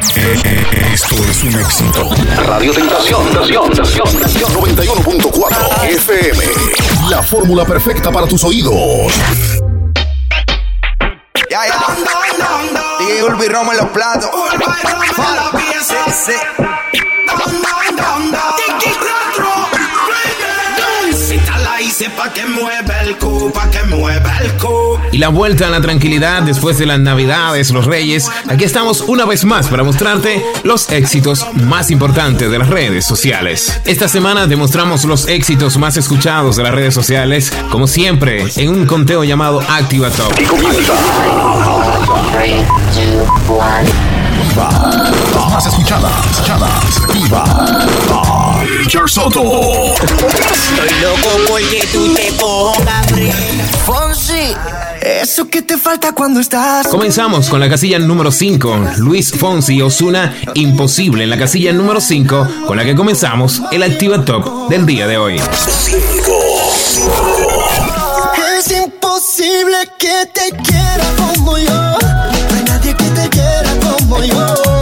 Esto es un éxito. Radio Tentación, Tentación, Tentación, 91.4 FM. La fórmula perfecta para tus oídos. Ya, ya. DJ Ulvi Roma en los platos. Que mueva el. Y la vuelta a la tranquilidad después de las navidades, los reyes. Aquí estamos una vez más para mostrarte los éxitos más importantes de las redes sociales. Esta semana demostramos los éxitos más escuchados de las redes sociales, como siempre, en un conteo llamado Activa Top. Y comienza. Más escuchadas, escuchadas, Viva. Richard Soto. Estoy loco porque tú te pongas Fonsi. Eso que te falta cuando estás. Comenzamos con la casilla número 5. Luis Fonsi Osuna Imposible en la casilla número 5, con la que comenzamos el Activa Top del día de hoy. Es imposible que te quiera como yo. No hay nadie que te quiera como yo.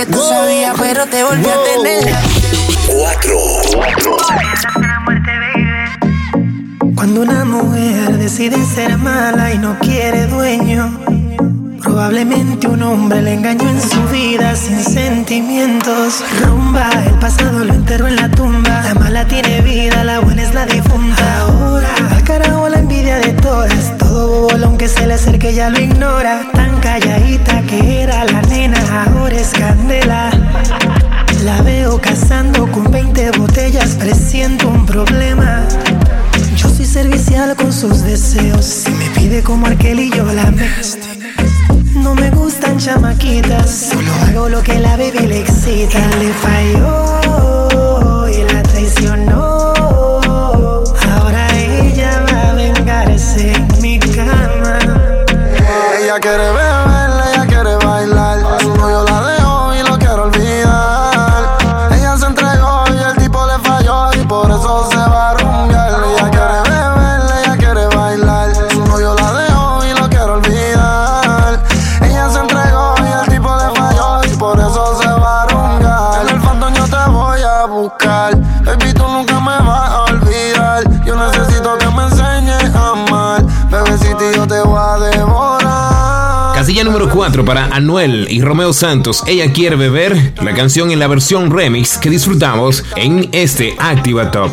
que tú sabías, pero te volví a tener. Cuatro. Cuando una mujer decide ser mala y no quiere dueño, probablemente un hombre le engañó en su vida sin sentimientos. Rumba, el pasado lo enterró en la tumba. La mala tiene vida, la buena es la difunta. Aunque se le acerque, ya lo ignora. Tan calladita que era la nena, ahora es candela. La veo cazando con 20 botellas, presiento un problema. Yo soy servicial con sus deseos. Si me pide como Arkel y yo la me. No me gustan chamaquitas, solo hago lo que la baby le excita. Le falló Casilla número 4 para Anuel y Romeo Santos. Ella quiere beber la canción en la versión remix que disfrutamos en este Activa Top.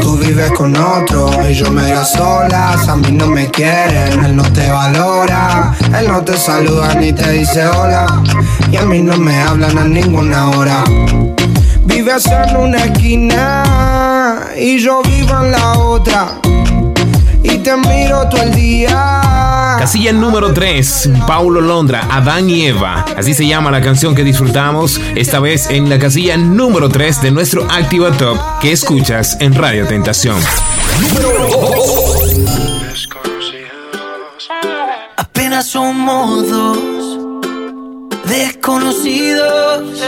Tú vives con otro y yo medio solas. A mí no me quieren, él no te valora. Él no te saluda ni te dice hola. Y a mí no me hablan a ninguna hora. Vives en una esquina y yo vivo en la otra. Y te miro todo el día. Casilla número 3, Paulo Londra, Adán y Eva. Así se llama la canción que disfrutamos, esta vez en la casilla número 3 de nuestro Activa Top que escuchas en Radio Tentación. Número 2 somos dos desconocidos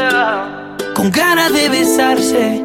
con ganas de besarse,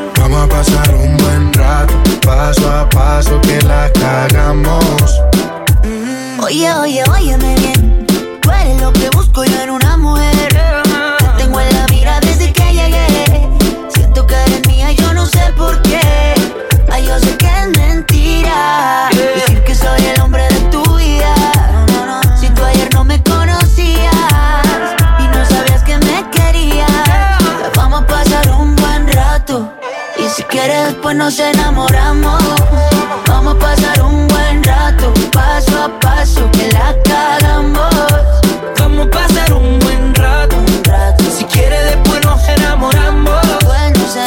Vamos a pasar un buen rato, paso a paso que la cagamos. Oye, oye, óyeme bien. Después nos enamoramos. Vamos a pasar un buen rato, paso a paso que la cagamos. Vamos a pasar un buen rato, Si quieres después nos enamoramos.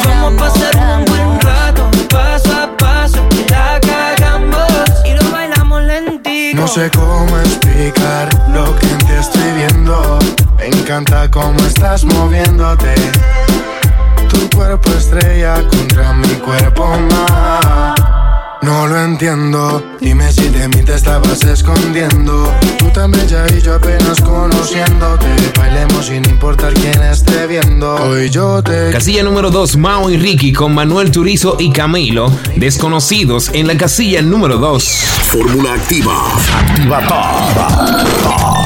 Vamos a pasar un buen rato, paso a paso que la cagamos. Y lo bailamos lentito. No sé cómo explicar lo que te estoy viendo. Me encanta cómo estás moviéndote tu cuerpo estrella contra mi cuerpo más. No lo entiendo, dime si de mí te estabas escondiendo. Tú tan bella y yo apenas conociéndote. Bailemos sin importar quién esté viendo. Hoy yo te. Casilla número 2, Mao y Ricky con Manuel Turizo y Camilo. Desconocidos en la casilla número 2. Fórmula activa. Activa Top.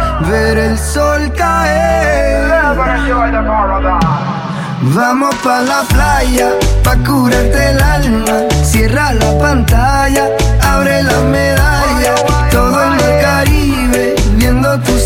ver el sol caer. Vamos pa' la playa, pa' curarte el alma. Cierra la pantalla, abre la medalla. Todo en el Caribe, viendo tu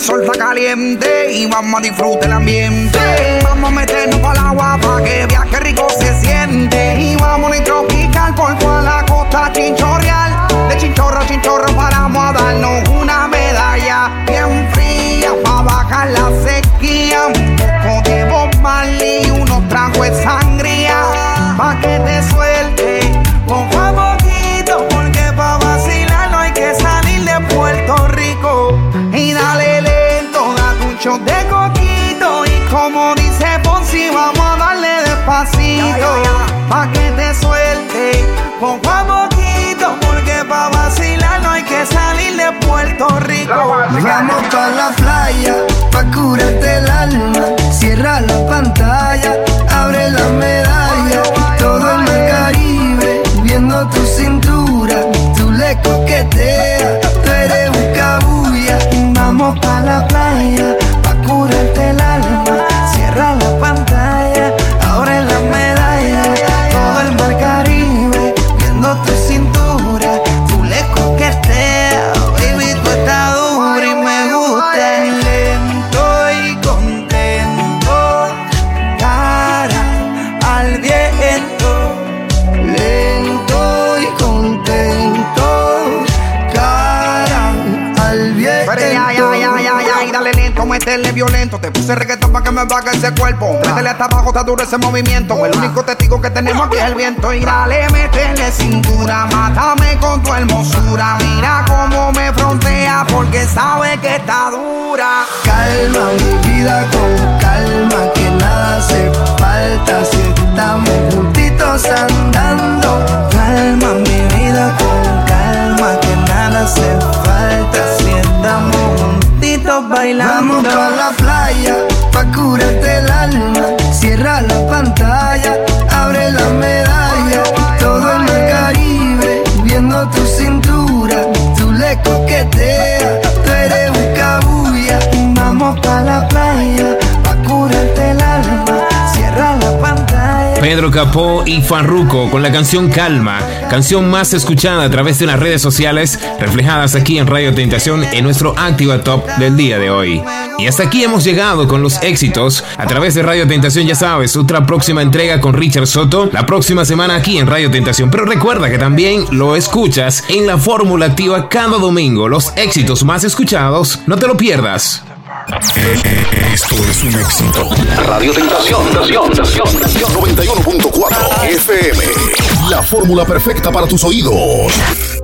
el sol está caliente y vamos a disfrutar el ambiente. Vamos a meternos para el agua para que viaje rico se siente. Y vamos a tropical por toda la costa chinchorreal. De chinchorro a chinchorro paramos a darnos una medalla bien fría para bajar la sequía. Vamos pa' la playa, pa' curarte el alma. Cierra la pantalla, abre la medalla. Todo el Caribe, viendo tu cintura. Tú le coqueteas, tú eres un cabuya. Vamos pa' la playa, métele violento. Te puse reggaetón para que me baje ese cuerpo. Métele hasta abajo, está duro ese movimiento. El único testigo que tenemos aquí es el viento. Y dale, métele cintura, mátame con tu hermosura. Mira cómo me frontea porque sabe que está dura. Calma mi tu cintura. Tú le coqueteas, Pedro Capó y Farruko con la canción Calma, canción más escuchada a través de las redes sociales, reflejadas aquí en Radio Tentación en nuestro Activa Top del día de hoy. Y hasta aquí hemos llegado con los éxitos a través de Radio Tentación, ya sabes, otra próxima entrega con Richard Soto la próxima semana aquí en Radio Tentación. Pero recuerda que también lo escuchas en la fórmula activa cada domingo, los éxitos más escuchados, no te lo pierdas. Esto es un éxito. Radio Tentación, Tentación, Tentación, 91.4 FM. La fórmula perfecta para tus oídos.